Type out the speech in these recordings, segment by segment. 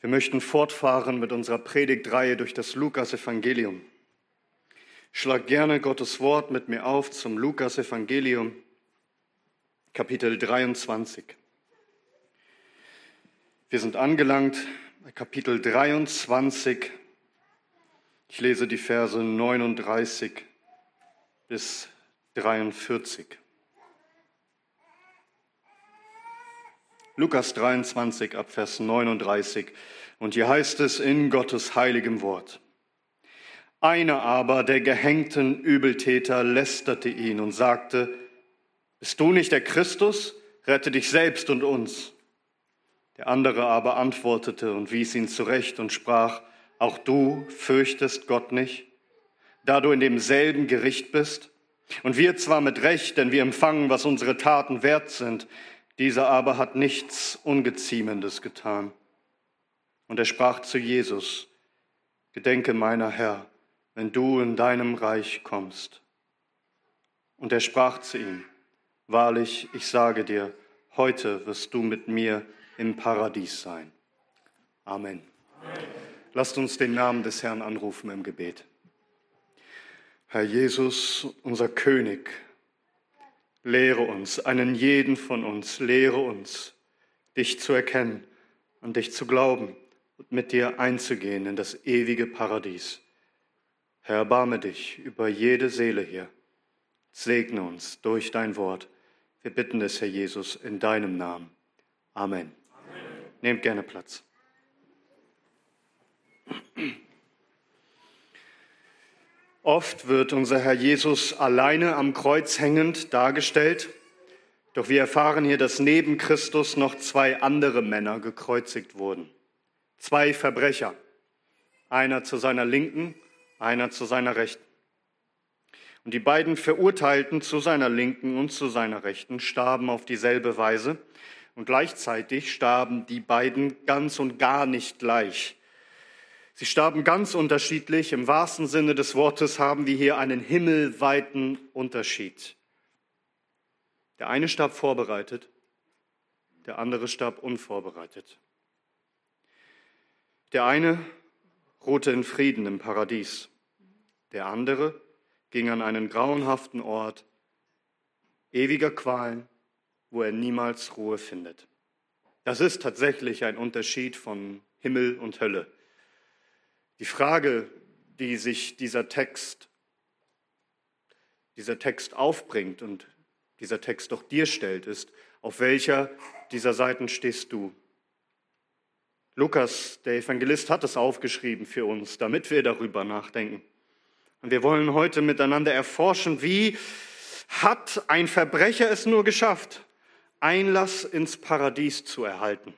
Wir möchten fortfahren mit unserer Predigtreihe durch das Lukas-Evangelium. Schlag gerne Gottes Wort mit mir auf zum Lukas-Evangelium, Kapitel 23. Wir sind angelangt bei Kapitel 23. Ich lese die Verse 39 bis 43. Lukas 23 ab Vers 39. Und hier heißt es in Gottes heiligem Wort. Einer aber der gehängten Übeltäter lästerte ihn und sagte, Bist du nicht der Christus? Rette dich selbst und uns. Der andere aber antwortete und wies ihn zurecht und sprach, Auch du fürchtest Gott nicht, da du in demselben Gericht bist? Und wir zwar mit Recht, denn wir empfangen, was unsere Taten wert sind, dieser aber hat nichts Ungeziemendes getan. Und er sprach zu Jesus, Gedenke meiner Herr, wenn du in deinem Reich kommst. Und er sprach zu ihm, Wahrlich, ich sage dir, heute wirst du mit mir im Paradies sein. Amen. Amen. Lasst uns den Namen des Herrn anrufen im Gebet. Herr Jesus, unser König, Lehre uns, einen jeden von uns, lehre uns, dich zu erkennen und dich zu glauben und mit dir einzugehen in das ewige Paradies. Herr, erbarme dich über jede Seele hier. Segne uns durch dein Wort. Wir bitten es, Herr Jesus, in deinem Namen. Amen. Amen. Nehmt gerne Platz. Oft wird unser Herr Jesus alleine am Kreuz hängend dargestellt, doch wir erfahren hier, dass neben Christus noch zwei andere Männer gekreuzigt wurden. Zwei Verbrecher, einer zu seiner Linken, einer zu seiner Rechten. Und die beiden Verurteilten zu seiner Linken und zu seiner Rechten starben auf dieselbe Weise und gleichzeitig starben die beiden ganz und gar nicht gleich. Sie starben ganz unterschiedlich. Im wahrsten Sinne des Wortes haben wir hier einen himmelweiten Unterschied. Der eine starb vorbereitet, der andere starb unvorbereitet. Der eine ruhte in Frieden im Paradies, der andere ging an einen grauenhaften Ort ewiger Qualen, wo er niemals Ruhe findet. Das ist tatsächlich ein Unterschied von Himmel und Hölle. Die Frage, die sich dieser Text, dieser Text aufbringt und dieser Text doch dir stellt, ist, auf welcher dieser Seiten stehst du? Lukas, der Evangelist, hat es aufgeschrieben für uns, damit wir darüber nachdenken. Und wir wollen heute miteinander erforschen, wie hat ein Verbrecher es nur geschafft, Einlass ins Paradies zu erhalten.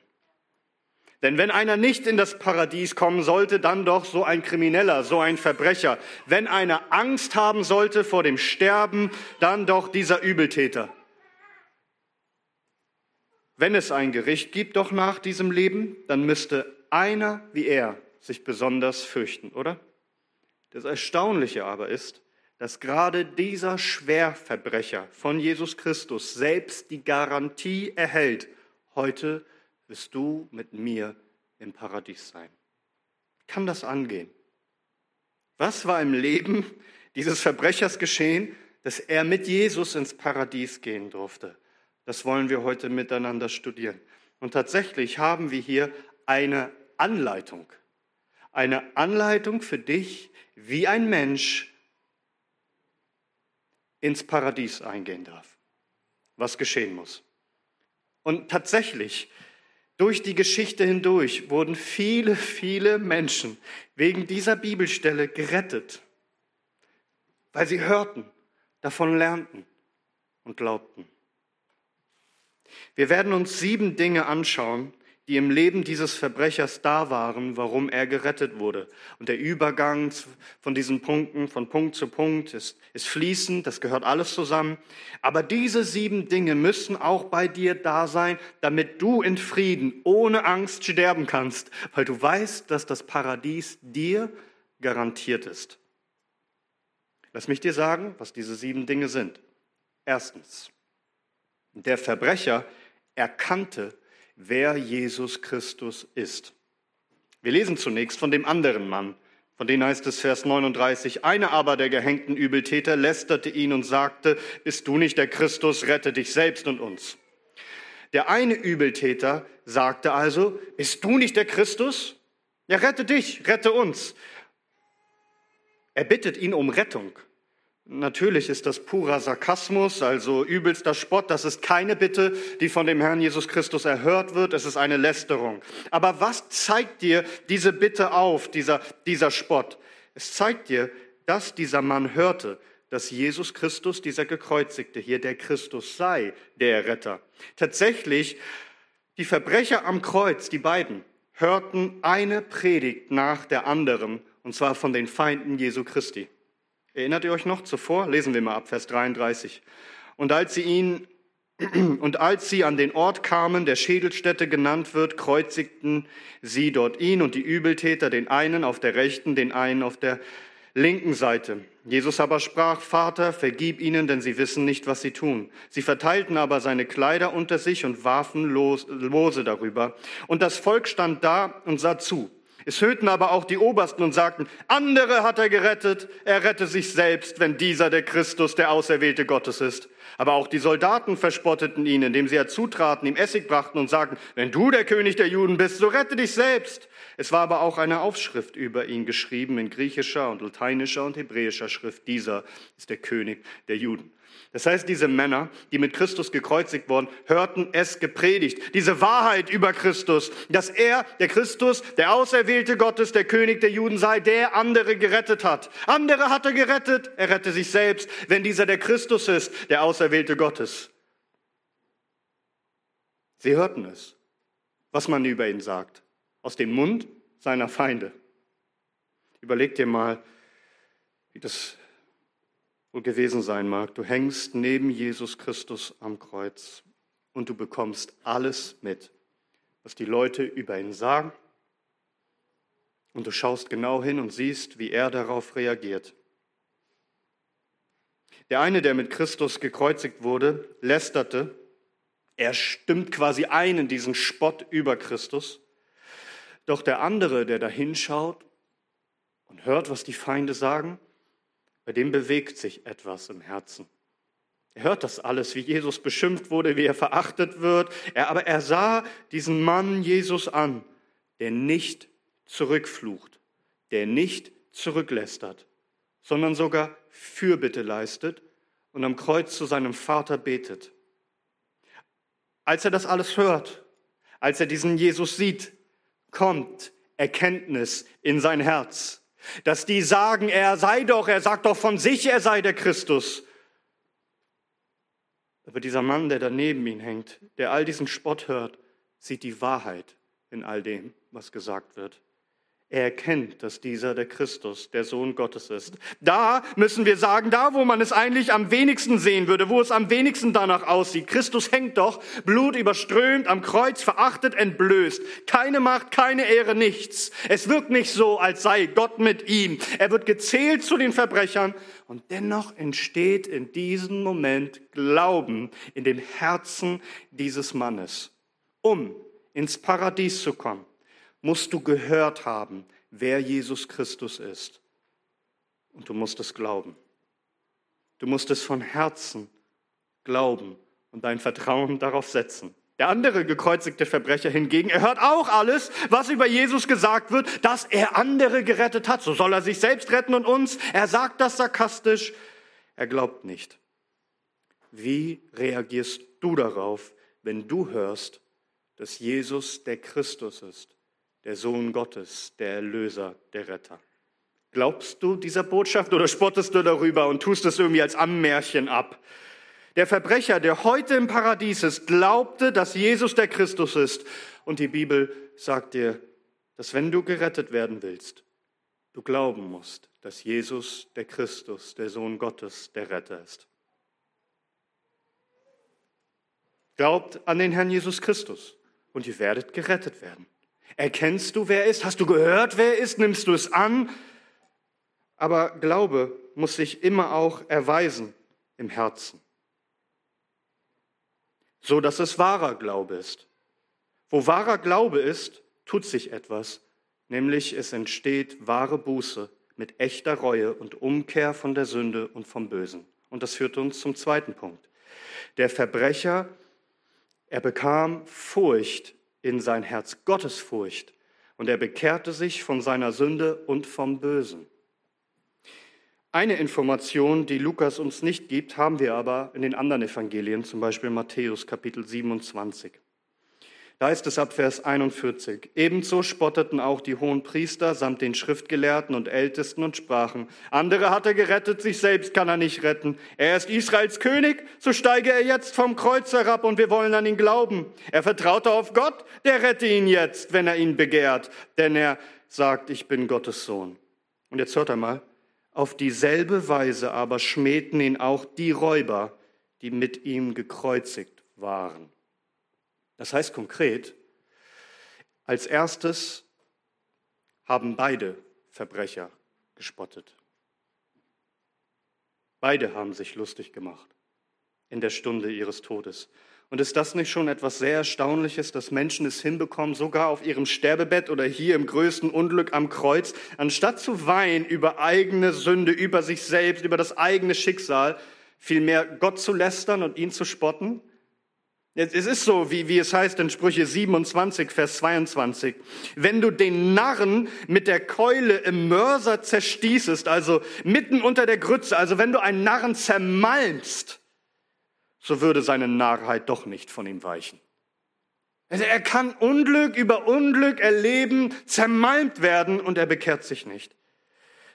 Denn wenn einer nicht in das Paradies kommen sollte, dann doch so ein Krimineller, so ein Verbrecher. Wenn einer Angst haben sollte vor dem Sterben, dann doch dieser Übeltäter. Wenn es ein Gericht gibt doch nach diesem Leben, dann müsste einer wie er sich besonders fürchten, oder? Das Erstaunliche aber ist, dass gerade dieser Schwerverbrecher von Jesus Christus selbst die Garantie erhält, heute wirst du mit mir im Paradies sein. Kann das angehen? Was war im Leben dieses Verbrechers geschehen, dass er mit Jesus ins Paradies gehen durfte? Das wollen wir heute miteinander studieren. Und tatsächlich haben wir hier eine Anleitung. Eine Anleitung für dich, wie ein Mensch ins Paradies eingehen darf. Was geschehen muss. Und tatsächlich durch die Geschichte hindurch wurden viele, viele Menschen wegen dieser Bibelstelle gerettet, weil sie hörten, davon lernten und glaubten. Wir werden uns sieben Dinge anschauen, die im Leben dieses Verbrechers da waren, warum er gerettet wurde. Und der Übergang von diesen Punkten, von Punkt zu Punkt, ist, ist fließend, das gehört alles zusammen. Aber diese sieben Dinge müssen auch bei dir da sein, damit du in Frieden, ohne Angst sterben kannst, weil du weißt, dass das Paradies dir garantiert ist. Lass mich dir sagen, was diese sieben Dinge sind. Erstens, der Verbrecher erkannte, wer Jesus Christus ist. Wir lesen zunächst von dem anderen Mann, von dem heißt es Vers 39, einer aber der gehängten Übeltäter lästerte ihn und sagte, bist du nicht der Christus, rette dich selbst und uns. Der eine Übeltäter sagte also, bist du nicht der Christus? Ja, rette dich, rette uns. Er bittet ihn um Rettung. Natürlich ist das purer Sarkasmus, also übelster Spott. Das ist keine Bitte, die von dem Herrn Jesus Christus erhört wird. Es ist eine Lästerung. Aber was zeigt dir diese Bitte auf, dieser, dieser Spott? Es zeigt dir, dass dieser Mann hörte, dass Jesus Christus, dieser Gekreuzigte hier, der Christus sei, der Retter. Tatsächlich, die Verbrecher am Kreuz, die beiden, hörten eine Predigt nach der anderen, und zwar von den Feinden Jesu Christi. Erinnert ihr euch noch zuvor? Lesen wir mal ab Vers 33. Und als sie ihn und als sie an den Ort kamen, der Schädelstätte genannt wird, kreuzigten sie dort ihn und die Übeltäter, den einen auf der rechten, den einen auf der linken Seite. Jesus aber sprach, Vater, vergib ihnen, denn sie wissen nicht, was sie tun. Sie verteilten aber seine Kleider unter sich und warfen Lose darüber. Und das Volk stand da und sah zu. Es hörten aber auch die Obersten und sagten, andere hat er gerettet, er rette sich selbst, wenn dieser der Christus, der Auserwählte Gottes ist. Aber auch die Soldaten verspotteten ihn, indem sie herzutraten, ihm Essig brachten und sagten, wenn du der König der Juden bist, so rette dich selbst. Es war aber auch eine Aufschrift über ihn geschrieben in griechischer und lateinischer und hebräischer Schrift. Dieser ist der König der Juden. Das heißt, diese Männer, die mit Christus gekreuzigt wurden, hörten es gepredigt. Diese Wahrheit über Christus, dass er, der Christus, der Auserwählte Gottes, der König der Juden sei, der andere gerettet hat. Andere hat er gerettet, er rette sich selbst, wenn dieser der Christus ist, der Auserwählte Gottes. Sie hörten es, was man über ihn sagt, aus dem Mund seiner Feinde. Überleg dir mal, wie das wohl gewesen sein mag. Du hängst neben Jesus Christus am Kreuz und du bekommst alles mit, was die Leute über ihn sagen. Und du schaust genau hin und siehst, wie er darauf reagiert. Der eine, der mit Christus gekreuzigt wurde, lästerte. Er stimmt quasi ein in diesen Spott über Christus. Doch der andere, der da hinschaut und hört, was die Feinde sagen, bei dem bewegt sich etwas im Herzen. Er hört das alles, wie Jesus beschimpft wurde, wie er verachtet wird. Er, aber er sah diesen Mann Jesus an, der nicht zurückflucht, der nicht zurücklästert, sondern sogar Fürbitte leistet und am Kreuz zu seinem Vater betet. Als er das alles hört, als er diesen Jesus sieht, kommt Erkenntnis in sein Herz. Dass die sagen, er sei doch, er sagt doch von sich, er sei der Christus. Aber dieser Mann, der daneben ihn hängt, der all diesen Spott hört, sieht die Wahrheit in all dem, was gesagt wird. Er erkennt, dass dieser der Christus, der Sohn Gottes ist. Da müssen wir sagen, da wo man es eigentlich am wenigsten sehen würde, wo es am wenigsten danach aussieht. Christus hängt doch, Blut überströmt, am Kreuz verachtet, entblößt. Keine Macht, keine Ehre, nichts. Es wirkt nicht so, als sei Gott mit ihm. Er wird gezählt zu den Verbrechern und dennoch entsteht in diesem Moment Glauben in dem Herzen dieses Mannes, um ins Paradies zu kommen musst du gehört haben, wer Jesus Christus ist. Und du musst es glauben. Du musst es von Herzen glauben und dein Vertrauen darauf setzen. Der andere gekreuzigte Verbrecher hingegen, er hört auch alles, was über Jesus gesagt wird, dass er andere gerettet hat. So soll er sich selbst retten und uns. Er sagt das sarkastisch. Er glaubt nicht. Wie reagierst du darauf, wenn du hörst, dass Jesus der Christus ist? Der Sohn Gottes, der Erlöser, der Retter. Glaubst du dieser Botschaft oder spottest du darüber und tust es irgendwie als Ammärchen ab? Der Verbrecher, der heute im Paradies ist, glaubte, dass Jesus der Christus ist. Und die Bibel sagt dir, dass wenn du gerettet werden willst, du glauben musst, dass Jesus der Christus, der Sohn Gottes, der Retter ist. Glaubt an den Herrn Jesus Christus und ihr werdet gerettet werden. Erkennst du, wer er ist? Hast du gehört, wer er ist? Nimmst du es an? Aber Glaube muss sich immer auch erweisen im Herzen, so dass es wahrer Glaube ist. Wo wahrer Glaube ist, tut sich etwas, nämlich es entsteht wahre Buße mit echter Reue und Umkehr von der Sünde und vom Bösen. Und das führt uns zum zweiten Punkt. Der Verbrecher, er bekam Furcht in sein Herz, Gottesfurcht, und er bekehrte sich von seiner Sünde und vom Bösen. Eine Information, die Lukas uns nicht gibt, haben wir aber in den anderen Evangelien, zum Beispiel Matthäus Kapitel 27. Da ist es ab Vers 41. Ebenso spotteten auch die hohen Priester samt den Schriftgelehrten und Ältesten und sprachen, andere hat er gerettet, sich selbst kann er nicht retten. Er ist Israels König, so steige er jetzt vom Kreuz herab und wir wollen an ihn glauben. Er vertraute auf Gott, der rette ihn jetzt, wenn er ihn begehrt, denn er sagt, ich bin Gottes Sohn. Und jetzt hört einmal, auf dieselbe Weise aber schmähten ihn auch die Räuber, die mit ihm gekreuzigt waren. Das heißt konkret, als erstes haben beide Verbrecher gespottet. Beide haben sich lustig gemacht in der Stunde ihres Todes. Und ist das nicht schon etwas sehr Erstaunliches, dass Menschen es hinbekommen, sogar auf ihrem Sterbebett oder hier im größten Unglück am Kreuz, anstatt zu weinen über eigene Sünde, über sich selbst, über das eigene Schicksal, vielmehr Gott zu lästern und ihn zu spotten? Es ist so, wie, wie es heißt in Sprüche 27, Vers 22. Wenn du den Narren mit der Keule im Mörser zerstießest, also mitten unter der Grütze, also wenn du einen Narren zermalmst, so würde seine Narrheit doch nicht von ihm weichen. Also er kann Unglück über Unglück erleben, zermalmt werden und er bekehrt sich nicht.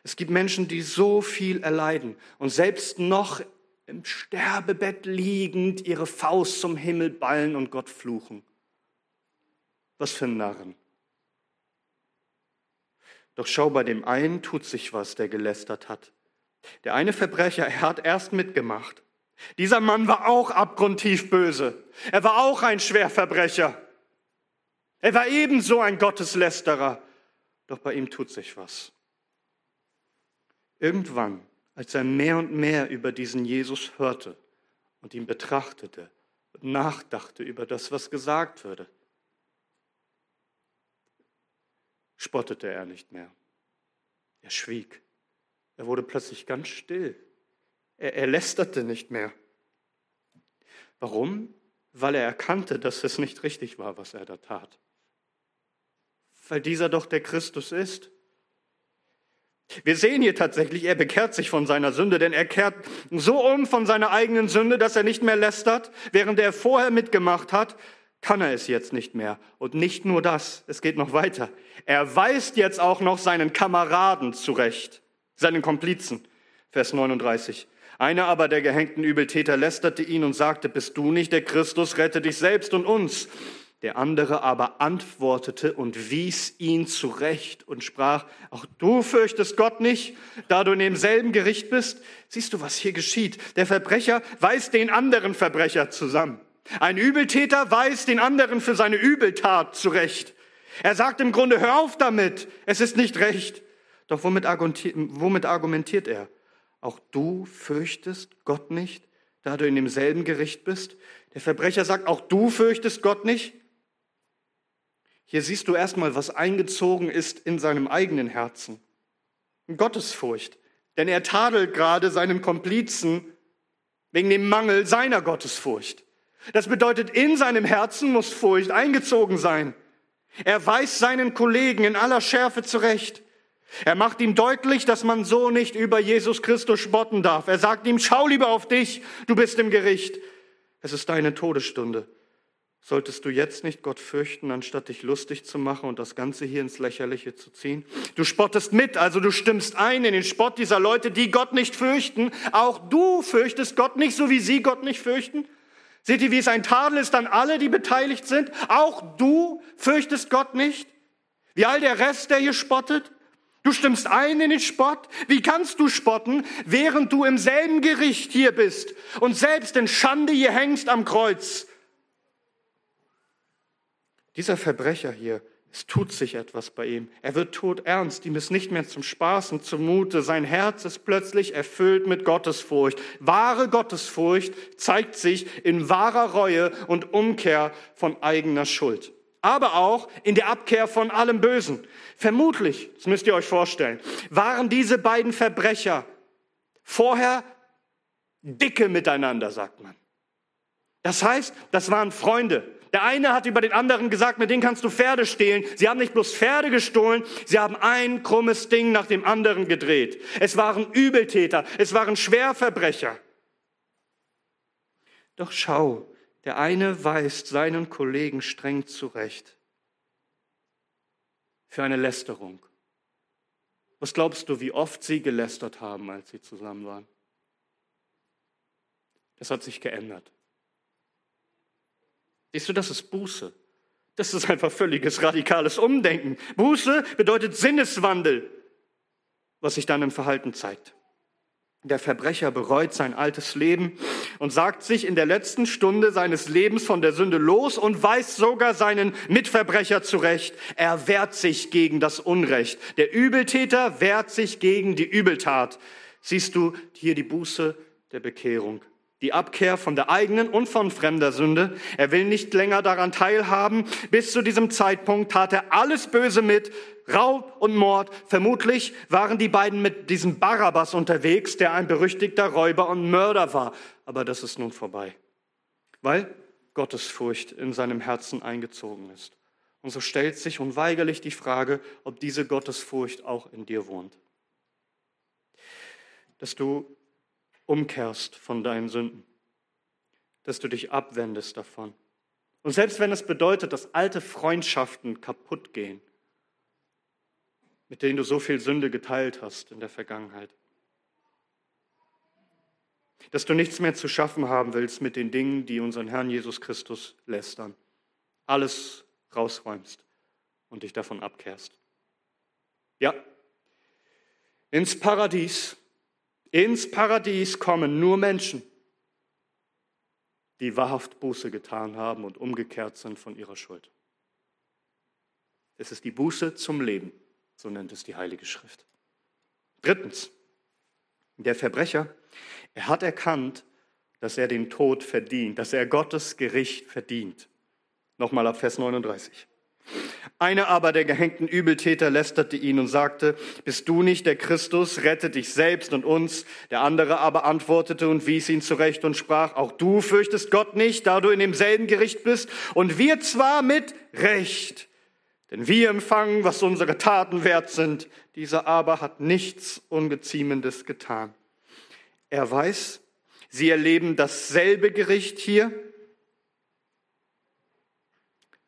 Es gibt Menschen, die so viel erleiden und selbst noch im Sterbebett liegend ihre Faust zum Himmel ballen und Gott fluchen. Was für Narren. Doch schau, bei dem einen tut sich was, der gelästert hat. Der eine Verbrecher, er hat erst mitgemacht. Dieser Mann war auch abgrundtief böse. Er war auch ein Schwerverbrecher. Er war ebenso ein Gotteslästerer. Doch bei ihm tut sich was. Irgendwann, als er mehr und mehr über diesen Jesus hörte und ihn betrachtete und nachdachte über das, was gesagt würde, spottete er nicht mehr. Er schwieg. Er wurde plötzlich ganz still. Er, er lästerte nicht mehr. Warum? Weil er erkannte, dass es nicht richtig war, was er da tat. Weil dieser doch der Christus ist. Wir sehen hier tatsächlich, er bekehrt sich von seiner Sünde, denn er kehrt so um von seiner eigenen Sünde, dass er nicht mehr lästert. Während er vorher mitgemacht hat, kann er es jetzt nicht mehr. Und nicht nur das, es geht noch weiter. Er weist jetzt auch noch seinen Kameraden zurecht, seinen Komplizen. Vers 39. Einer aber der gehängten Übeltäter lästerte ihn und sagte, bist du nicht der Christus, rette dich selbst und uns. Der andere aber antwortete und wies ihn zurecht und sprach, auch du fürchtest Gott nicht, da du in demselben Gericht bist. Siehst du, was hier geschieht? Der Verbrecher weist den anderen Verbrecher zusammen. Ein Übeltäter weist den anderen für seine Übeltat zurecht. Er sagt im Grunde, hör auf damit, es ist nicht recht. Doch womit argumentiert er? Auch du fürchtest Gott nicht, da du in demselben Gericht bist? Der Verbrecher sagt, auch du fürchtest Gott nicht? Hier siehst du erstmal, was eingezogen ist in seinem eigenen Herzen. Gottesfurcht. Denn er tadelt gerade seinen Komplizen wegen dem Mangel seiner Gottesfurcht. Das bedeutet, in seinem Herzen muss Furcht eingezogen sein. Er weist seinen Kollegen in aller Schärfe zurecht. Er macht ihm deutlich, dass man so nicht über Jesus Christus spotten darf. Er sagt ihm, schau lieber auf dich, du bist im Gericht. Es ist deine Todesstunde. Solltest du jetzt nicht Gott fürchten, anstatt dich lustig zu machen und das Ganze hier ins Lächerliche zu ziehen? Du spottest mit, also du stimmst ein in den Spott dieser Leute, die Gott nicht fürchten. Auch du fürchtest Gott nicht, so wie sie Gott nicht fürchten. Seht ihr, wie es ein Tadel ist an alle, die beteiligt sind? Auch du fürchtest Gott nicht? Wie all der Rest, der hier spottet? Du stimmst ein in den Spott. Wie kannst du spotten, während du im selben Gericht hier bist und selbst in Schande hier hängst am Kreuz? Dieser Verbrecher hier, es tut sich etwas bei ihm. Er wird todernst. Ihm ist nicht mehr zum Spaß und zumute. Sein Herz ist plötzlich erfüllt mit Gottesfurcht. Wahre Gottesfurcht zeigt sich in wahrer Reue und Umkehr von eigener Schuld. aber auch in der Abkehr von allem Bösen. Vermutlich, das müsst ihr euch vorstellen, waren diese beiden Verbrecher vorher dicke miteinander, sagt man. Das heißt, das waren Freunde. Der eine hat über den anderen gesagt, mit denen kannst du Pferde stehlen. Sie haben nicht bloß Pferde gestohlen, sie haben ein krummes Ding nach dem anderen gedreht. Es waren Übeltäter, es waren Schwerverbrecher. Doch schau, der eine weist seinen Kollegen streng zurecht für eine Lästerung. Was glaubst du, wie oft sie gelästert haben, als sie zusammen waren? Das hat sich geändert. Siehst du, das ist Buße. Das ist einfach völliges radikales Umdenken. Buße bedeutet Sinneswandel, was sich dann im Verhalten zeigt. Der Verbrecher bereut sein altes Leben und sagt sich in der letzten Stunde seines Lebens von der Sünde los und weist sogar seinen Mitverbrecher zurecht. Er wehrt sich gegen das Unrecht. Der Übeltäter wehrt sich gegen die Übeltat. Siehst du hier die Buße der Bekehrung die Abkehr von der eigenen und von fremder Sünde. Er will nicht länger daran teilhaben. Bis zu diesem Zeitpunkt tat er alles Böse mit, Raub und Mord. Vermutlich waren die beiden mit diesem Barabbas unterwegs, der ein berüchtigter Räuber und Mörder war. Aber das ist nun vorbei, weil Gottesfurcht in seinem Herzen eingezogen ist. Und so stellt sich unweigerlich die Frage, ob diese Gottesfurcht auch in dir wohnt. Dass du umkehrst von deinen Sünden, dass du dich abwendest davon. Und selbst wenn es bedeutet, dass alte Freundschaften kaputt gehen, mit denen du so viel Sünde geteilt hast in der Vergangenheit, dass du nichts mehr zu schaffen haben willst mit den Dingen, die unseren Herrn Jesus Christus lästern, alles rausräumst und dich davon abkehrst. Ja, ins Paradies ins Paradies kommen nur Menschen, die wahrhaft Buße getan haben und umgekehrt sind von ihrer Schuld. Es ist die Buße zum Leben, so nennt es die Heilige Schrift. Drittens, der Verbrecher, er hat erkannt, dass er den Tod verdient, dass er Gottes Gericht verdient. Nochmal ab Vers 39. Einer aber der gehängten Übeltäter lästerte ihn und sagte, bist du nicht der Christus, rette dich selbst und uns. Der andere aber antwortete und wies ihn zurecht und sprach, auch du fürchtest Gott nicht, da du in demselben Gericht bist, und wir zwar mit Recht. Denn wir empfangen, was unsere Taten wert sind. Dieser aber hat nichts Ungeziemendes getan. Er weiß, sie erleben dasselbe Gericht hier,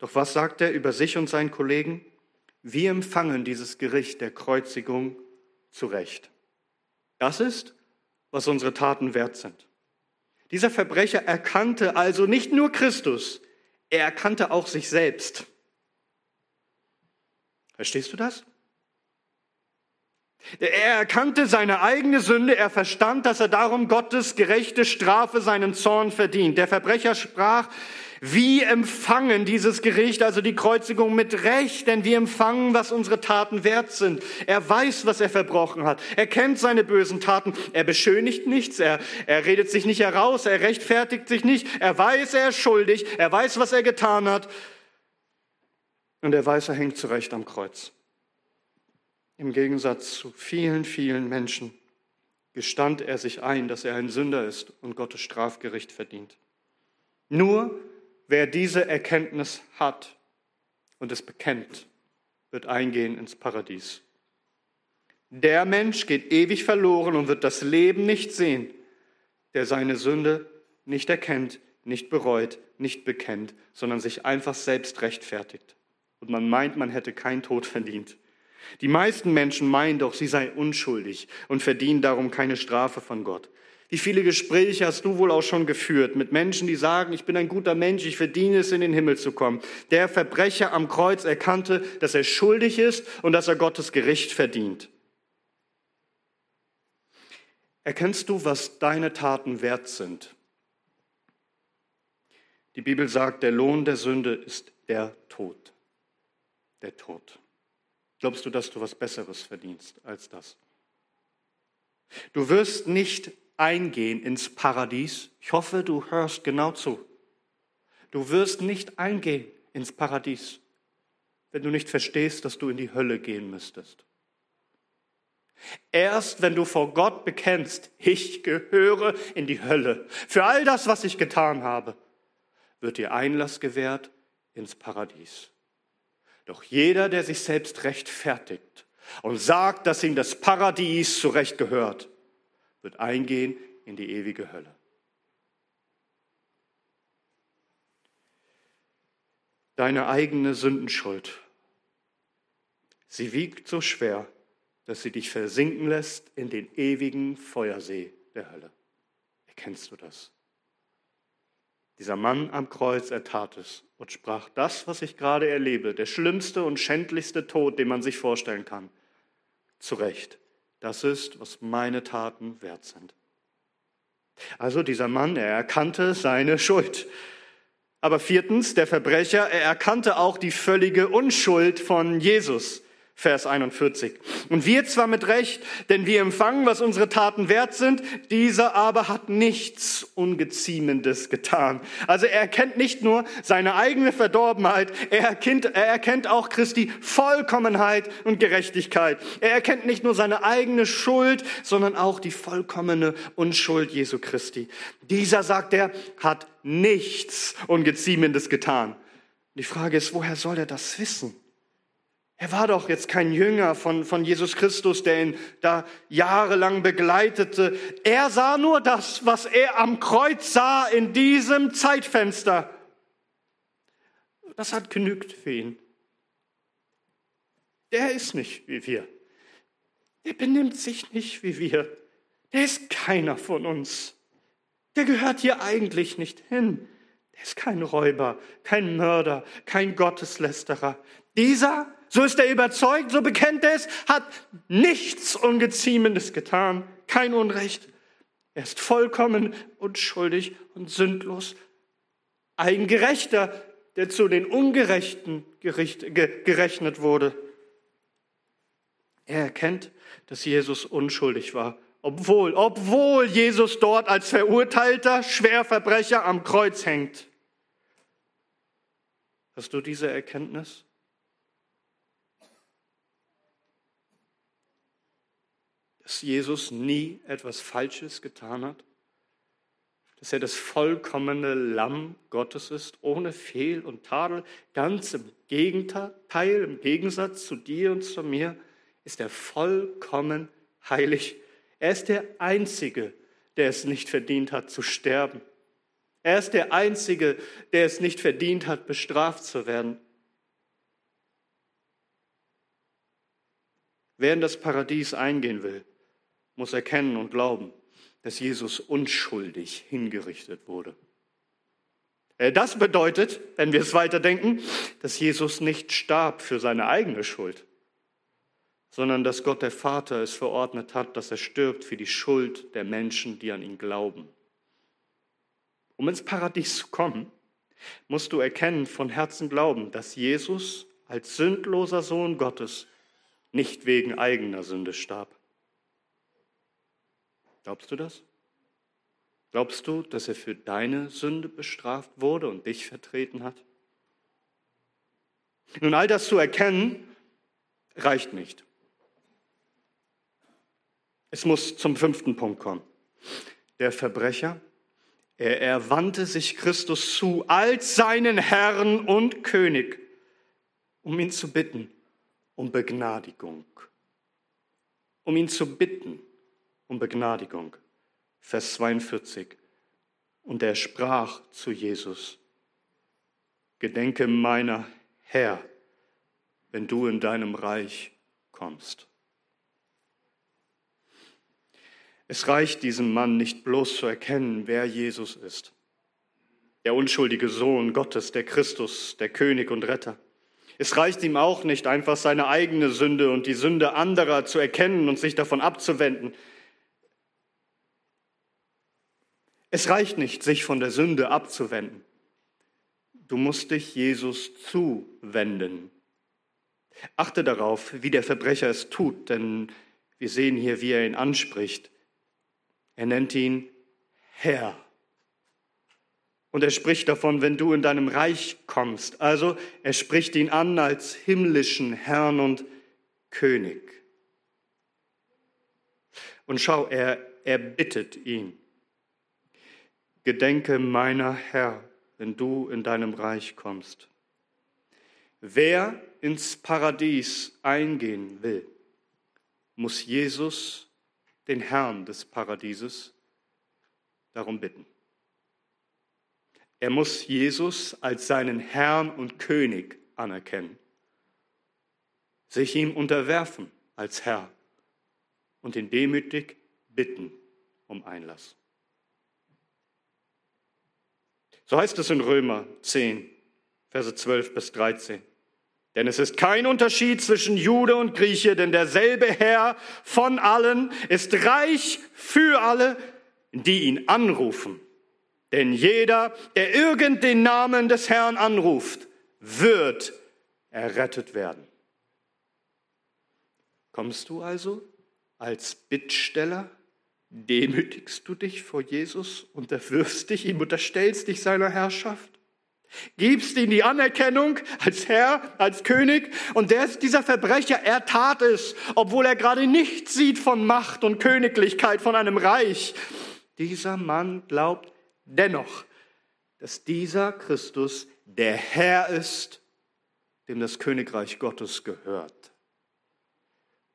doch was sagt er über sich und seinen Kollegen? Wir empfangen dieses Gericht der Kreuzigung zu Recht. Das ist, was unsere Taten wert sind. Dieser Verbrecher erkannte also nicht nur Christus, er erkannte auch sich selbst. Verstehst du das? Er erkannte seine eigene Sünde, er verstand, dass er darum Gottes gerechte Strafe seinen Zorn verdient. Der Verbrecher sprach, wir empfangen dieses Gericht, also die Kreuzigung mit Recht, denn wir empfangen, was unsere Taten wert sind. Er weiß, was er verbrochen hat. Er kennt seine bösen Taten. Er beschönigt nichts. Er, er redet sich nicht heraus. Er rechtfertigt sich nicht. Er weiß, er ist schuldig. Er weiß, was er getan hat. Und er weiß, er hängt zurecht am Kreuz. Im Gegensatz zu vielen, vielen Menschen gestand er sich ein, dass er ein Sünder ist und Gottes Strafgericht verdient. Nur wer diese Erkenntnis hat und es bekennt, wird eingehen ins Paradies. Der Mensch geht ewig verloren und wird das Leben nicht sehen, der seine Sünde nicht erkennt, nicht bereut, nicht bekennt, sondern sich einfach selbst rechtfertigt. Und man meint, man hätte keinen Tod verdient. Die meisten Menschen meinen doch, sie sei unschuldig und verdienen darum keine Strafe von Gott. Wie viele Gespräche hast du wohl auch schon geführt mit Menschen, die sagen, ich bin ein guter Mensch, ich verdiene es, in den Himmel zu kommen. Der Verbrecher am Kreuz erkannte, dass er schuldig ist und dass er Gottes Gericht verdient. Erkennst du, was deine Taten wert sind? Die Bibel sagt, der Lohn der Sünde ist der Tod. Der Tod. Glaubst du, dass du was Besseres verdienst als das? Du wirst nicht eingehen ins Paradies. Ich hoffe, du hörst genau zu. Du wirst nicht eingehen ins Paradies. wenn du nicht verstehst, dass du in die Hölle gehen müsstest. Erst wenn du vor Gott bekennst, ich gehöre in die Hölle für all das, was ich getan habe, wird dir Einlass gewährt ins Paradies. Doch jeder, der sich selbst rechtfertigt und sagt, dass ihm das Paradies zurecht gehört, wird eingehen in die ewige Hölle. Deine eigene Sündenschuld, sie wiegt so schwer, dass sie dich versinken lässt in den ewigen Feuersee der Hölle. Erkennst du das? Dieser Mann am Kreuz, er tat es und sprach, das, was ich gerade erlebe, der schlimmste und schändlichste Tod, den man sich vorstellen kann, zu Recht. Das ist, was meine Taten wert sind. Also dieser Mann, er erkannte seine Schuld. Aber viertens, der Verbrecher, er erkannte auch die völlige Unschuld von Jesus. Vers 41. Und wir zwar mit Recht, denn wir empfangen, was unsere Taten wert sind, dieser aber hat nichts Ungeziemendes getan. Also er erkennt nicht nur seine eigene Verdorbenheit, er erkennt, er erkennt auch Christi Vollkommenheit und Gerechtigkeit. Er erkennt nicht nur seine eigene Schuld, sondern auch die vollkommene Unschuld Jesu Christi. Dieser, sagt er, hat nichts Ungeziemendes getan. Die Frage ist, woher soll er das wissen? Er war doch jetzt kein Jünger von, von Jesus Christus, der ihn da jahrelang begleitete. Er sah nur das, was er am Kreuz sah in diesem Zeitfenster. Das hat genügt für ihn. Der ist nicht wie wir. Der benimmt sich nicht wie wir. Der ist keiner von uns. Der gehört hier eigentlich nicht hin. Der ist kein Räuber, kein Mörder, kein Gotteslästerer. Dieser so ist er überzeugt, so bekennt er es, hat nichts Ungeziemendes getan, kein Unrecht. Er ist vollkommen unschuldig und sündlos. Ein Gerechter, der zu den Ungerechten gerechnet wurde. Er erkennt, dass Jesus unschuldig war, obwohl, obwohl Jesus dort als verurteilter Schwerverbrecher am Kreuz hängt. Hast du diese Erkenntnis? Dass Jesus nie etwas Falsches getan hat, dass er das vollkommene Lamm Gottes ist, ohne Fehl und Tadel, ganz im Gegenteil, im Gegensatz zu dir und zu mir, ist er vollkommen heilig. Er ist der Einzige, der es nicht verdient hat zu sterben. Er ist der Einzige, der es nicht verdient hat, bestraft zu werden. Wer in das Paradies eingehen will, muss erkennen und glauben, dass Jesus unschuldig hingerichtet wurde. Äh, das bedeutet, wenn wir es weiterdenken, dass Jesus nicht starb für seine eigene Schuld, sondern dass Gott der Vater es verordnet hat, dass er stirbt für die Schuld der Menschen, die an ihn glauben. Um ins Paradies zu kommen, musst du erkennen, von Herzen glauben, dass Jesus als sündloser Sohn Gottes nicht wegen eigener Sünde starb, Glaubst du das? Glaubst du, dass er für deine Sünde bestraft wurde und dich vertreten hat? Nun, all das zu erkennen, reicht nicht. Es muss zum fünften Punkt kommen. Der Verbrecher, er, er wandte sich Christus zu als seinen Herrn und König, um ihn zu bitten um Begnadigung. Um ihn zu bitten um Begnadigung. Vers 42. Und er sprach zu Jesus, Gedenke meiner Herr, wenn du in deinem Reich kommst. Es reicht diesem Mann nicht bloß zu erkennen, wer Jesus ist. Der unschuldige Sohn Gottes, der Christus, der König und Retter. Es reicht ihm auch nicht einfach seine eigene Sünde und die Sünde anderer zu erkennen und sich davon abzuwenden. Es reicht nicht, sich von der Sünde abzuwenden. Du musst dich Jesus zuwenden. Achte darauf, wie der Verbrecher es tut, denn wir sehen hier, wie er ihn anspricht. Er nennt ihn Herr. Und er spricht davon, wenn du in deinem Reich kommst. Also er spricht ihn an als himmlischen Herrn und König. Und schau, er, er bittet ihn. Gedenke meiner Herr, wenn du in deinem Reich kommst. Wer ins Paradies eingehen will, muss Jesus, den Herrn des Paradieses, darum bitten. Er muss Jesus als seinen Herrn und König anerkennen, sich ihm unterwerfen als Herr und ihn demütig bitten um Einlass. So heißt es in Römer 10, Verse 12 bis 13. Denn es ist kein Unterschied zwischen Jude und Grieche, denn derselbe Herr von allen ist reich für alle, die ihn anrufen. Denn jeder, der irgend den Namen des Herrn anruft, wird errettet werden. Kommst du also als Bittsteller? Demütigst du dich vor Jesus, unterwirfst dich ihm, unterstellst dich seiner Herrschaft? Gibst ihm die Anerkennung als Herr, als König. Und der ist dieser Verbrecher, er tat es, obwohl er gerade nichts sieht von Macht und Königlichkeit, von einem Reich. Dieser Mann glaubt dennoch, dass dieser Christus der Herr ist, dem das Königreich Gottes gehört.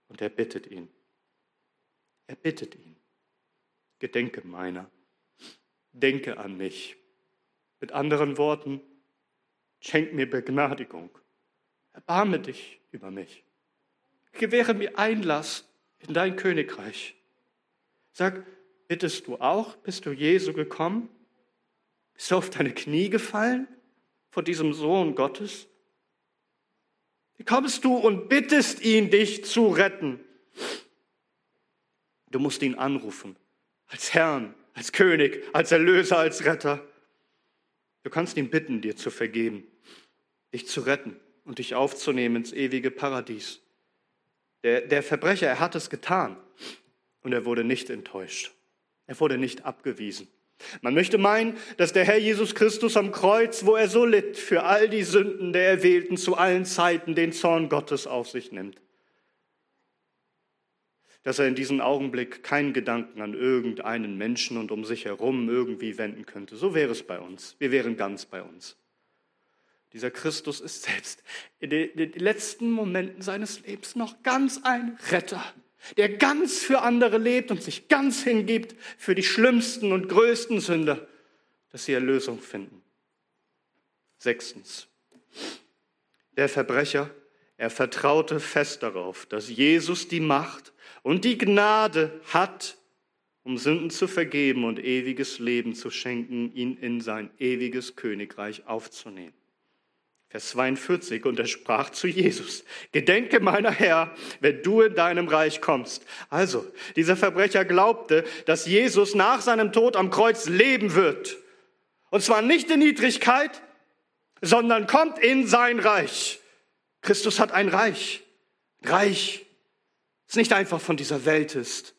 Und er bittet ihn. Er bittet ihn. Gedenke meiner. Denke an mich. Mit anderen Worten, schenk mir Begnadigung. Erbarme dich über mich. Gewähre mir Einlass in dein Königreich. Sag, bittest du auch? Bist du Jesu gekommen? Bist du auf deine Knie gefallen vor diesem Sohn Gottes? Wie kommst du und bittest ihn, dich zu retten? Du musst ihn anrufen, als Herrn, als König, als Erlöser, als Retter. Du kannst ihn bitten, dir zu vergeben, dich zu retten und dich aufzunehmen ins ewige Paradies. Der, der Verbrecher, er hat es getan und er wurde nicht enttäuscht. Er wurde nicht abgewiesen. Man möchte meinen, dass der Herr Jesus Christus am Kreuz, wo er so litt, für all die Sünden der Erwählten zu allen Zeiten den Zorn Gottes auf sich nimmt dass er in diesem Augenblick keinen Gedanken an irgendeinen Menschen und um sich herum irgendwie wenden könnte. So wäre es bei uns. Wir wären ganz bei uns. Dieser Christus ist selbst in den letzten Momenten seines Lebens noch ganz ein Retter, der ganz für andere lebt und sich ganz hingibt für die schlimmsten und größten Sünder, dass sie Erlösung finden. Sechstens. Der Verbrecher, er vertraute fest darauf, dass Jesus die Macht und die Gnade hat, um Sünden zu vergeben und ewiges Leben zu schenken, ihn in sein ewiges Königreich aufzunehmen. Vers 42, und er sprach zu Jesus, Gedenke meiner Herr, wenn du in deinem Reich kommst. Also, dieser Verbrecher glaubte, dass Jesus nach seinem Tod am Kreuz leben wird. Und zwar nicht in Niedrigkeit, sondern kommt in sein Reich. Christus hat ein Reich. Reich es nicht einfach von dieser Welt ist.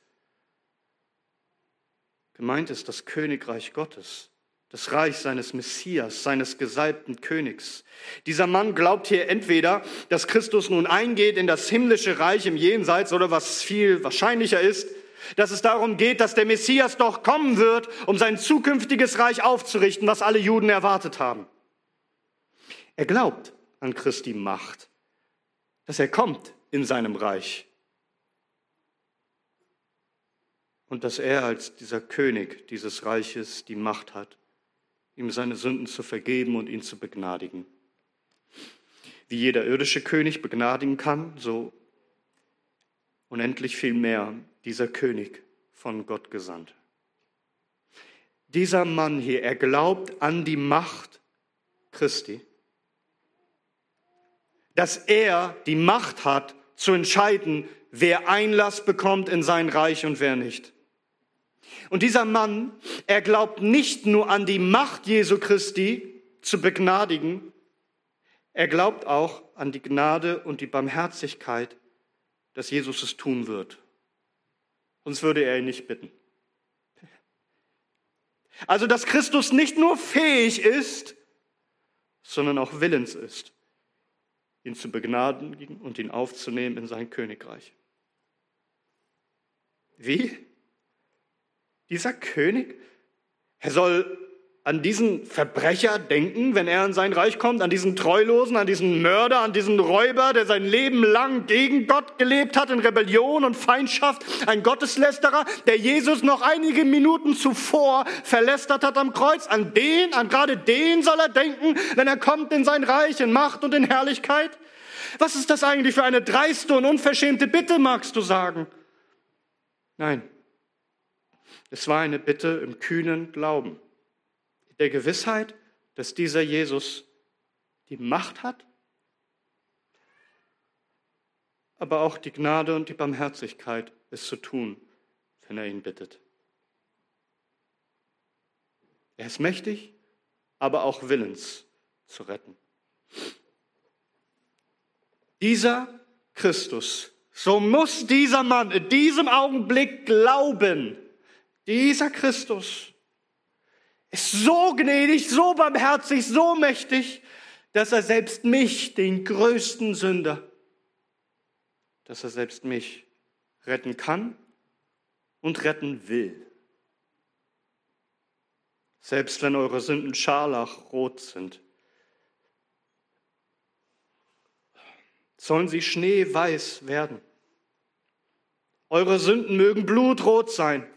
Gemeint ist das Königreich Gottes, das Reich seines Messias, seines gesalbten Königs. Dieser Mann glaubt hier entweder, dass Christus nun eingeht in das himmlische Reich im Jenseits oder was viel wahrscheinlicher ist, dass es darum geht, dass der Messias doch kommen wird, um sein zukünftiges Reich aufzurichten, was alle Juden erwartet haben. Er glaubt an Christi Macht, dass er kommt in seinem Reich. und dass er als dieser König dieses Reiches die Macht hat, ihm seine Sünden zu vergeben und ihn zu begnadigen. Wie jeder irdische König begnadigen kann, so unendlich viel mehr dieser König von Gott gesandt. Dieser Mann hier, er glaubt an die Macht Christi, dass er die Macht hat zu entscheiden, wer Einlass bekommt in sein Reich und wer nicht. Und dieser Mann, er glaubt nicht nur an die Macht Jesu Christi zu begnadigen, er glaubt auch an die Gnade und die Barmherzigkeit, dass Jesus es tun wird. Sonst würde er ihn nicht bitten. Also, dass Christus nicht nur fähig ist, sondern auch willens ist, ihn zu begnadigen und ihn aufzunehmen in sein Königreich. Wie? Dieser König? Er soll an diesen Verbrecher denken, wenn er in sein Reich kommt, an diesen Treulosen, an diesen Mörder, an diesen Räuber, der sein Leben lang gegen Gott gelebt hat, in Rebellion und Feindschaft, ein Gotteslästerer, der Jesus noch einige Minuten zuvor verlästert hat am Kreuz. An den, an gerade den soll er denken, wenn er kommt in sein Reich in Macht und in Herrlichkeit. Was ist das eigentlich für eine dreiste und unverschämte Bitte, magst du sagen? Nein, es war eine Bitte im kühnen Glauben der Gewissheit, dass dieser Jesus die Macht hat, aber auch die Gnade und die Barmherzigkeit, es zu tun, wenn er ihn bittet. Er ist mächtig, aber auch willens zu retten. Dieser Christus, so muss dieser Mann in diesem Augenblick glauben, dieser Christus ist so gnädig, so barmherzig, so mächtig, dass er selbst mich, den größten Sünder, dass er selbst mich retten kann und retten will. Selbst wenn eure Sünden scharlachrot sind, sollen sie schneeweiß werden. Eure Sünden mögen blutrot sein,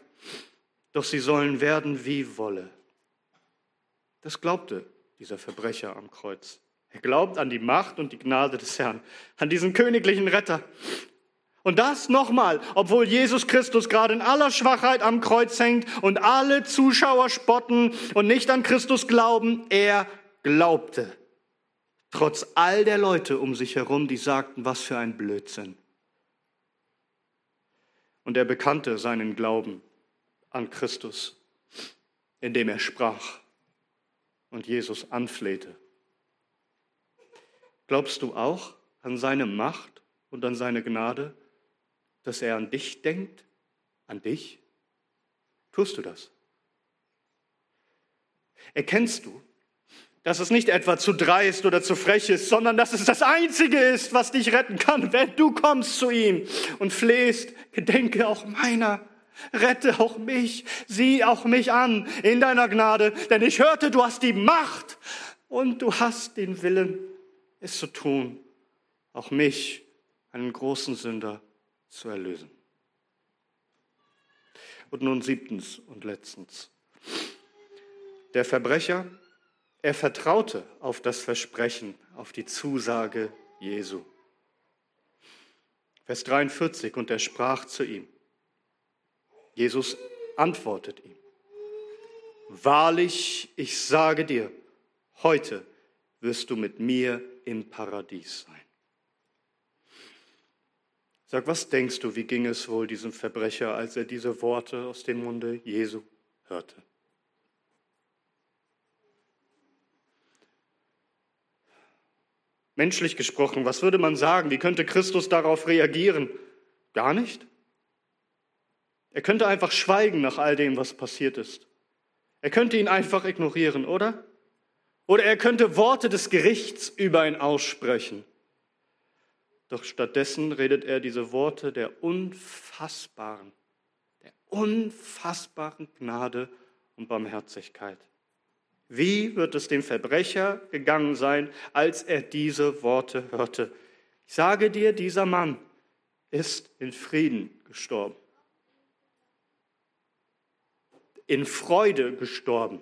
doch sie sollen werden wie Wolle. Das glaubte dieser Verbrecher am Kreuz. Er glaubt an die Macht und die Gnade des Herrn, an diesen königlichen Retter. Und das nochmal, obwohl Jesus Christus gerade in aller Schwachheit am Kreuz hängt und alle Zuschauer spotten und nicht an Christus glauben, er glaubte. Trotz all der Leute um sich herum, die sagten, was für ein Blödsinn. Und er bekannte seinen Glauben an Christus, indem er sprach, und Jesus anflehte. Glaubst du auch an seine Macht und an seine Gnade, dass er an dich denkt? An dich? Tust du das? Erkennst du, dass es nicht etwa zu dreist oder zu frech ist, sondern dass es das Einzige ist, was dich retten kann, wenn du kommst zu ihm und flehst, gedenke auch meiner Rette auch mich, sieh auch mich an in deiner Gnade, denn ich hörte, du hast die Macht und du hast den Willen, es zu tun, auch mich, einen großen Sünder, zu erlösen. Und nun siebtens und letztens. Der Verbrecher, er vertraute auf das Versprechen, auf die Zusage Jesu. Vers 43, und er sprach zu ihm, Jesus antwortet ihm, Wahrlich, ich sage dir, heute wirst du mit mir im Paradies sein. Sag, was denkst du, wie ging es wohl diesem Verbrecher, als er diese Worte aus dem Munde Jesu hörte? Menschlich gesprochen, was würde man sagen? Wie könnte Christus darauf reagieren? Gar nicht? Er könnte einfach schweigen nach all dem, was passiert ist. Er könnte ihn einfach ignorieren, oder? Oder er könnte Worte des Gerichts über ihn aussprechen. Doch stattdessen redet er diese Worte der unfassbaren, der unfassbaren Gnade und Barmherzigkeit. Wie wird es dem Verbrecher gegangen sein, als er diese Worte hörte? Ich sage dir, dieser Mann ist in Frieden gestorben in Freude gestorben,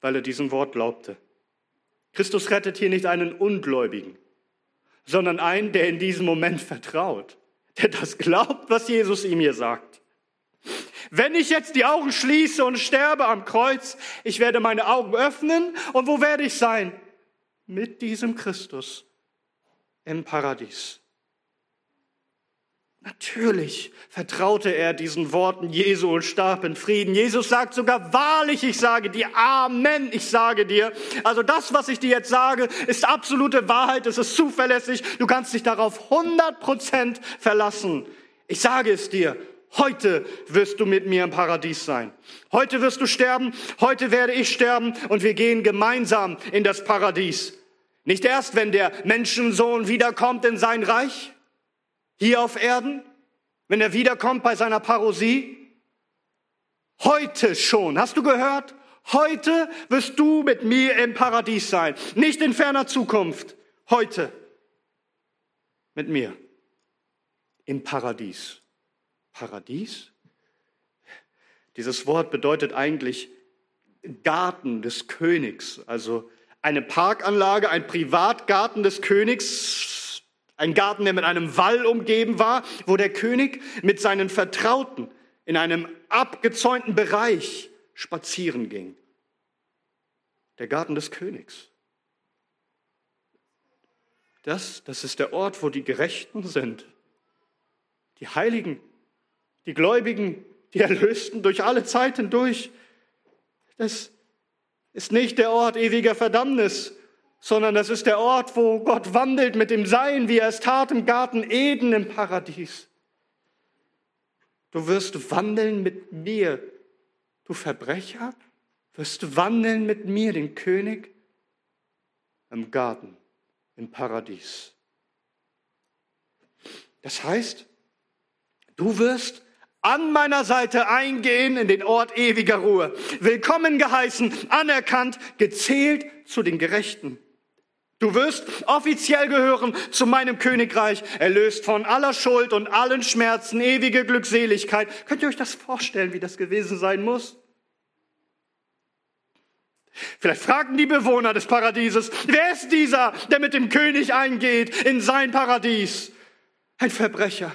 weil er diesem Wort glaubte. Christus rettet hier nicht einen Ungläubigen, sondern einen, der in diesem Moment vertraut, der das glaubt, was Jesus ihm hier sagt. Wenn ich jetzt die Augen schließe und sterbe am Kreuz, ich werde meine Augen öffnen und wo werde ich sein? Mit diesem Christus im Paradies. Natürlich vertraute er diesen Worten Jesu und starb in Frieden. Jesus sagt sogar, wahrlich, ich sage dir, Amen, ich sage dir. Also das, was ich dir jetzt sage, ist absolute Wahrheit, es ist zuverlässig. Du kannst dich darauf 100 Prozent verlassen. Ich sage es dir, heute wirst du mit mir im Paradies sein. Heute wirst du sterben, heute werde ich sterben und wir gehen gemeinsam in das Paradies. Nicht erst, wenn der Menschensohn wiederkommt in sein Reich, hier auf Erden, wenn er wiederkommt bei seiner Parosie. Heute schon, hast du gehört? Heute wirst du mit mir im Paradies sein, nicht in ferner Zukunft, heute mit mir im Paradies. Paradies? Dieses Wort bedeutet eigentlich Garten des Königs, also eine Parkanlage, ein Privatgarten des Königs, ein Garten, der mit einem Wall umgeben war, wo der König mit seinen Vertrauten in einem abgezäunten Bereich spazieren ging. Der Garten des Königs. Das, das ist der Ort, wo die Gerechten sind, die Heiligen, die Gläubigen, die Erlösten durch alle Zeiten durch. Das ist nicht der Ort ewiger Verdammnis, sondern das ist der Ort, wo Gott wandelt mit dem Sein, wie er es tat im Garten Eden im Paradies. Du wirst wandeln mit mir, du Verbrecher, wirst wandeln mit mir, den König, im Garten, im Paradies. Das heißt, du wirst an meiner Seite eingehen in den Ort ewiger Ruhe. Willkommen geheißen, anerkannt, gezählt zu den Gerechten. Du wirst offiziell gehören zu meinem Königreich, erlöst von aller Schuld und allen Schmerzen, ewige Glückseligkeit. Könnt ihr euch das vorstellen, wie das gewesen sein muss? Vielleicht fragten die Bewohner des Paradieses, wer ist dieser, der mit dem König eingeht in sein Paradies? Ein Verbrecher.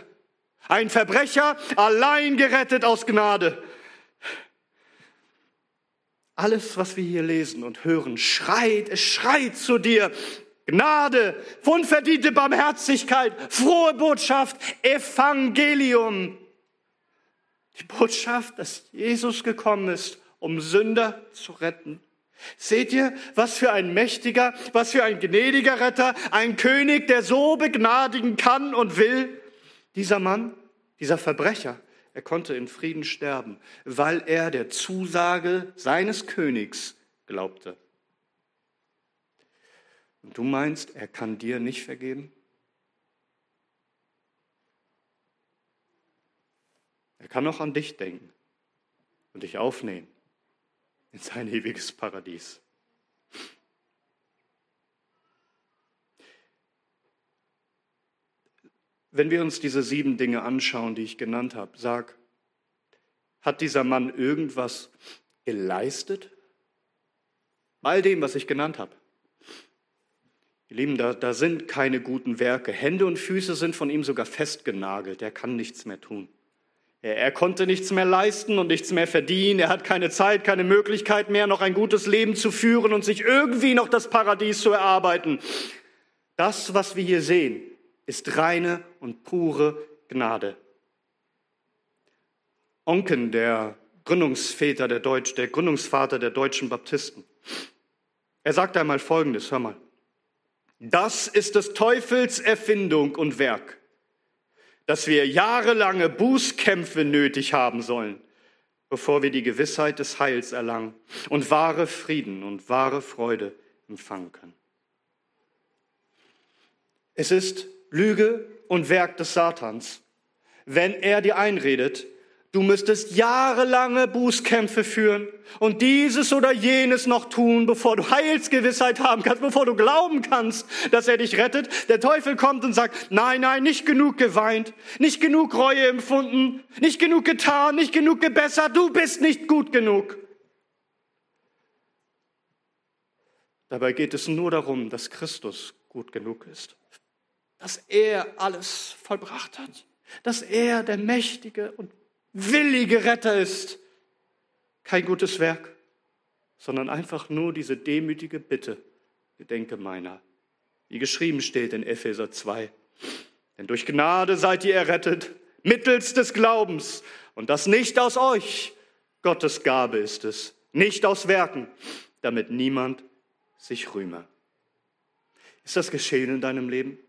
Ein Verbrecher, allein gerettet aus Gnade. Alles, was wir hier lesen und hören, schreit, es schreit zu dir. Gnade, unverdiente Barmherzigkeit, frohe Botschaft, Evangelium. Die Botschaft, dass Jesus gekommen ist, um Sünder zu retten. Seht ihr, was für ein mächtiger, was für ein gnädiger Retter, ein König, der so begnadigen kann und will. Dieser Mann, dieser Verbrecher, er konnte in Frieden sterben, weil er der Zusage seines Königs glaubte. Und du meinst, er kann dir nicht vergeben? Er kann noch an dich denken und dich aufnehmen in sein ewiges Paradies. Wenn wir uns diese sieben Dinge anschauen, die ich genannt habe, sag, hat dieser Mann irgendwas geleistet? All dem, was ich genannt habe. Ihr Lieben, da, da sind keine guten Werke. Hände und Füße sind von ihm sogar festgenagelt. Er kann nichts mehr tun. Er, er konnte nichts mehr leisten und nichts mehr verdienen. Er hat keine Zeit, keine Möglichkeit mehr, noch ein gutes Leben zu führen und sich irgendwie noch das Paradies zu erarbeiten. Das, was wir hier sehen, ist reine und pure Gnade. Onken, der Gründungsväter der Deutsch, der Gründungsvater der deutschen Baptisten, er sagte einmal Folgendes, hör mal. Das ist des Teufels Erfindung und Werk, dass wir jahrelange Bußkämpfe nötig haben sollen, bevor wir die Gewissheit des Heils erlangen und wahre Frieden und wahre Freude empfangen können. Es ist Lüge und Werk des Satans, wenn er dir einredet, du müsstest jahrelange Bußkämpfe führen und dieses oder jenes noch tun, bevor du Heilsgewissheit haben kannst, bevor du glauben kannst, dass er dich rettet. Der Teufel kommt und sagt, nein, nein, nicht genug geweint, nicht genug Reue empfunden, nicht genug getan, nicht genug gebessert, du bist nicht gut genug. Dabei geht es nur darum, dass Christus gut genug ist dass er alles vollbracht hat, dass er der mächtige und willige Retter ist. Kein gutes Werk, sondern einfach nur diese demütige Bitte, gedenke meiner, wie geschrieben steht in Epheser 2. Denn durch Gnade seid ihr errettet, mittels des Glaubens, und das nicht aus euch, Gottes Gabe ist es, nicht aus Werken, damit niemand sich rühme. Ist das geschehen in deinem Leben?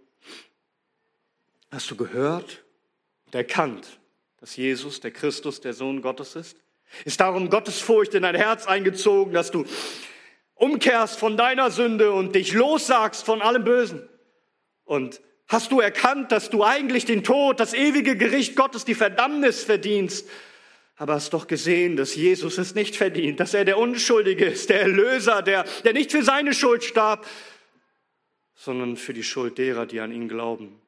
Hast du gehört und erkannt, dass Jesus, der Christus, der Sohn Gottes ist? Ist darum Gottesfurcht in dein Herz eingezogen, dass du umkehrst von deiner Sünde und dich lossagst von allem Bösen? Und hast du erkannt, dass du eigentlich den Tod, das ewige Gericht Gottes, die Verdammnis verdienst? Aber hast doch gesehen, dass Jesus es nicht verdient, dass er der Unschuldige ist, der Erlöser, der, der nicht für seine Schuld starb, sondern für die Schuld derer, die an ihn glauben.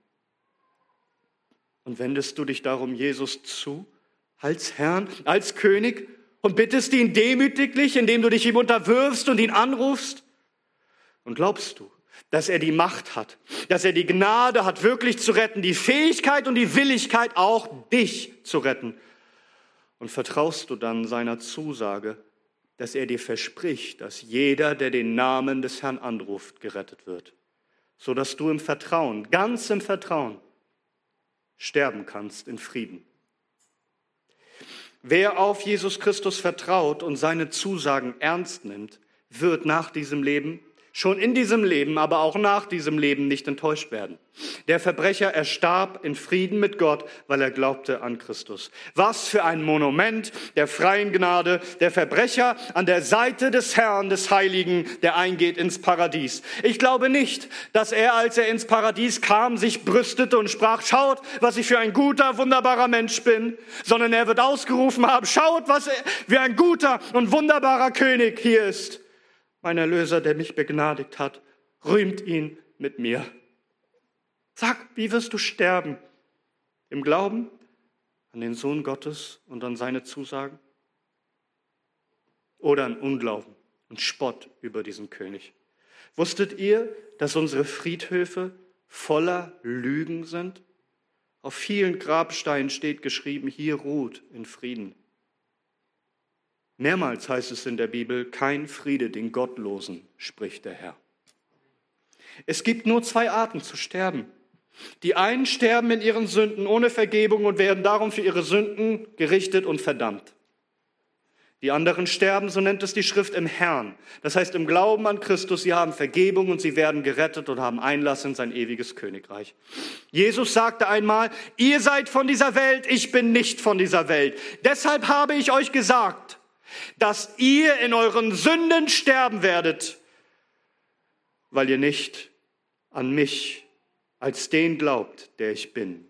Und wendest du dich darum Jesus zu, als Herrn, als König, und bittest ihn demütiglich, indem du dich ihm unterwirfst und ihn anrufst? Und glaubst du, dass er die Macht hat, dass er die Gnade hat, wirklich zu retten, die Fähigkeit und die Willigkeit, auch dich zu retten? Und vertraust du dann seiner Zusage, dass er dir verspricht, dass jeder, der den Namen des Herrn anruft, gerettet wird, so dass du im Vertrauen, ganz im Vertrauen, sterben kannst in Frieden. Wer auf Jesus Christus vertraut und seine Zusagen ernst nimmt, wird nach diesem Leben schon in diesem Leben, aber auch nach diesem Leben nicht enttäuscht werden. Der Verbrecher erstarb in Frieden mit Gott, weil er glaubte an Christus. Was für ein Monument der freien Gnade, der Verbrecher an der Seite des Herrn, des Heiligen, der eingeht ins Paradies. Ich glaube nicht, dass er, als er ins Paradies kam, sich brüstete und sprach, schaut, was ich für ein guter, wunderbarer Mensch bin, sondern er wird ausgerufen haben, schaut, was er, wie ein guter und wunderbarer König hier ist. Mein Erlöser, der mich begnadigt hat, rühmt ihn mit mir. Sag, wie wirst du sterben? Im Glauben an den Sohn Gottes und an seine Zusagen? Oder an Unglauben und Spott über diesen König? Wusstet ihr, dass unsere Friedhöfe voller Lügen sind? Auf vielen Grabsteinen steht geschrieben, hier ruht in Frieden. Mehrmals heißt es in der Bibel, kein Friede den Gottlosen, spricht der Herr. Es gibt nur zwei Arten zu sterben. Die einen sterben in ihren Sünden ohne Vergebung und werden darum für ihre Sünden gerichtet und verdammt. Die anderen sterben, so nennt es die Schrift, im Herrn. Das heißt im Glauben an Christus, sie haben Vergebung und sie werden gerettet und haben Einlass in sein ewiges Königreich. Jesus sagte einmal, ihr seid von dieser Welt, ich bin nicht von dieser Welt. Deshalb habe ich euch gesagt, dass ihr in euren Sünden sterben werdet, weil ihr nicht an mich als den glaubt, der ich bin,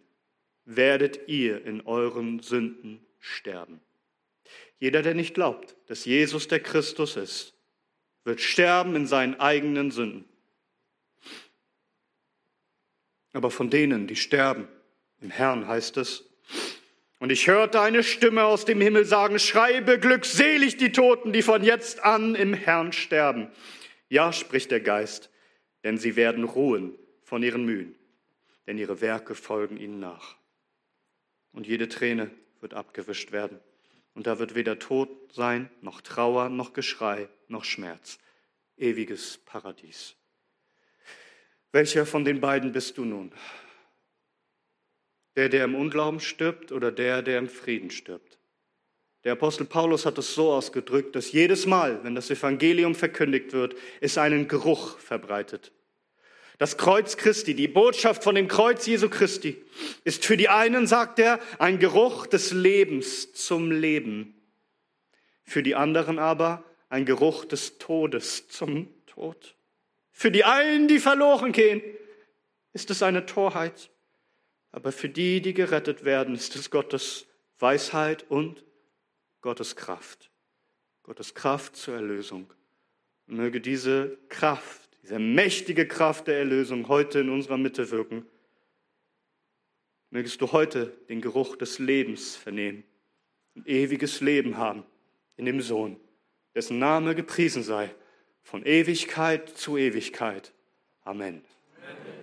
werdet ihr in euren Sünden sterben. Jeder, der nicht glaubt, dass Jesus der Christus ist, wird sterben in seinen eigenen Sünden. Aber von denen, die sterben, im Herrn heißt es, und ich hörte eine Stimme aus dem Himmel sagen, schreibe glückselig die Toten, die von jetzt an im Herrn sterben. Ja, spricht der Geist, denn sie werden ruhen von ihren Mühen, denn ihre Werke folgen ihnen nach. Und jede Träne wird abgewischt werden. Und da wird weder Tod sein, noch Trauer, noch Geschrei, noch Schmerz. Ewiges Paradies. Welcher von den beiden bist du nun? Der, der im Unglauben stirbt oder der, der im Frieden stirbt. Der Apostel Paulus hat es so ausgedrückt, dass jedes Mal, wenn das Evangelium verkündigt wird, es einen Geruch verbreitet. Das Kreuz Christi, die Botschaft von dem Kreuz Jesu Christi, ist für die einen, sagt er, ein Geruch des Lebens zum Leben. Für die anderen aber ein Geruch des Todes zum Tod. Für die einen, die verloren gehen, ist es eine Torheit. Aber für die, die gerettet werden, ist es Gottes Weisheit und Gottes Kraft. Gottes Kraft zur Erlösung. Und möge diese Kraft, diese mächtige Kraft der Erlösung heute in unserer Mitte wirken. Mögest du heute den Geruch des Lebens vernehmen und ewiges Leben haben in dem Sohn, dessen Name gepriesen sei von Ewigkeit zu Ewigkeit. Amen. Amen.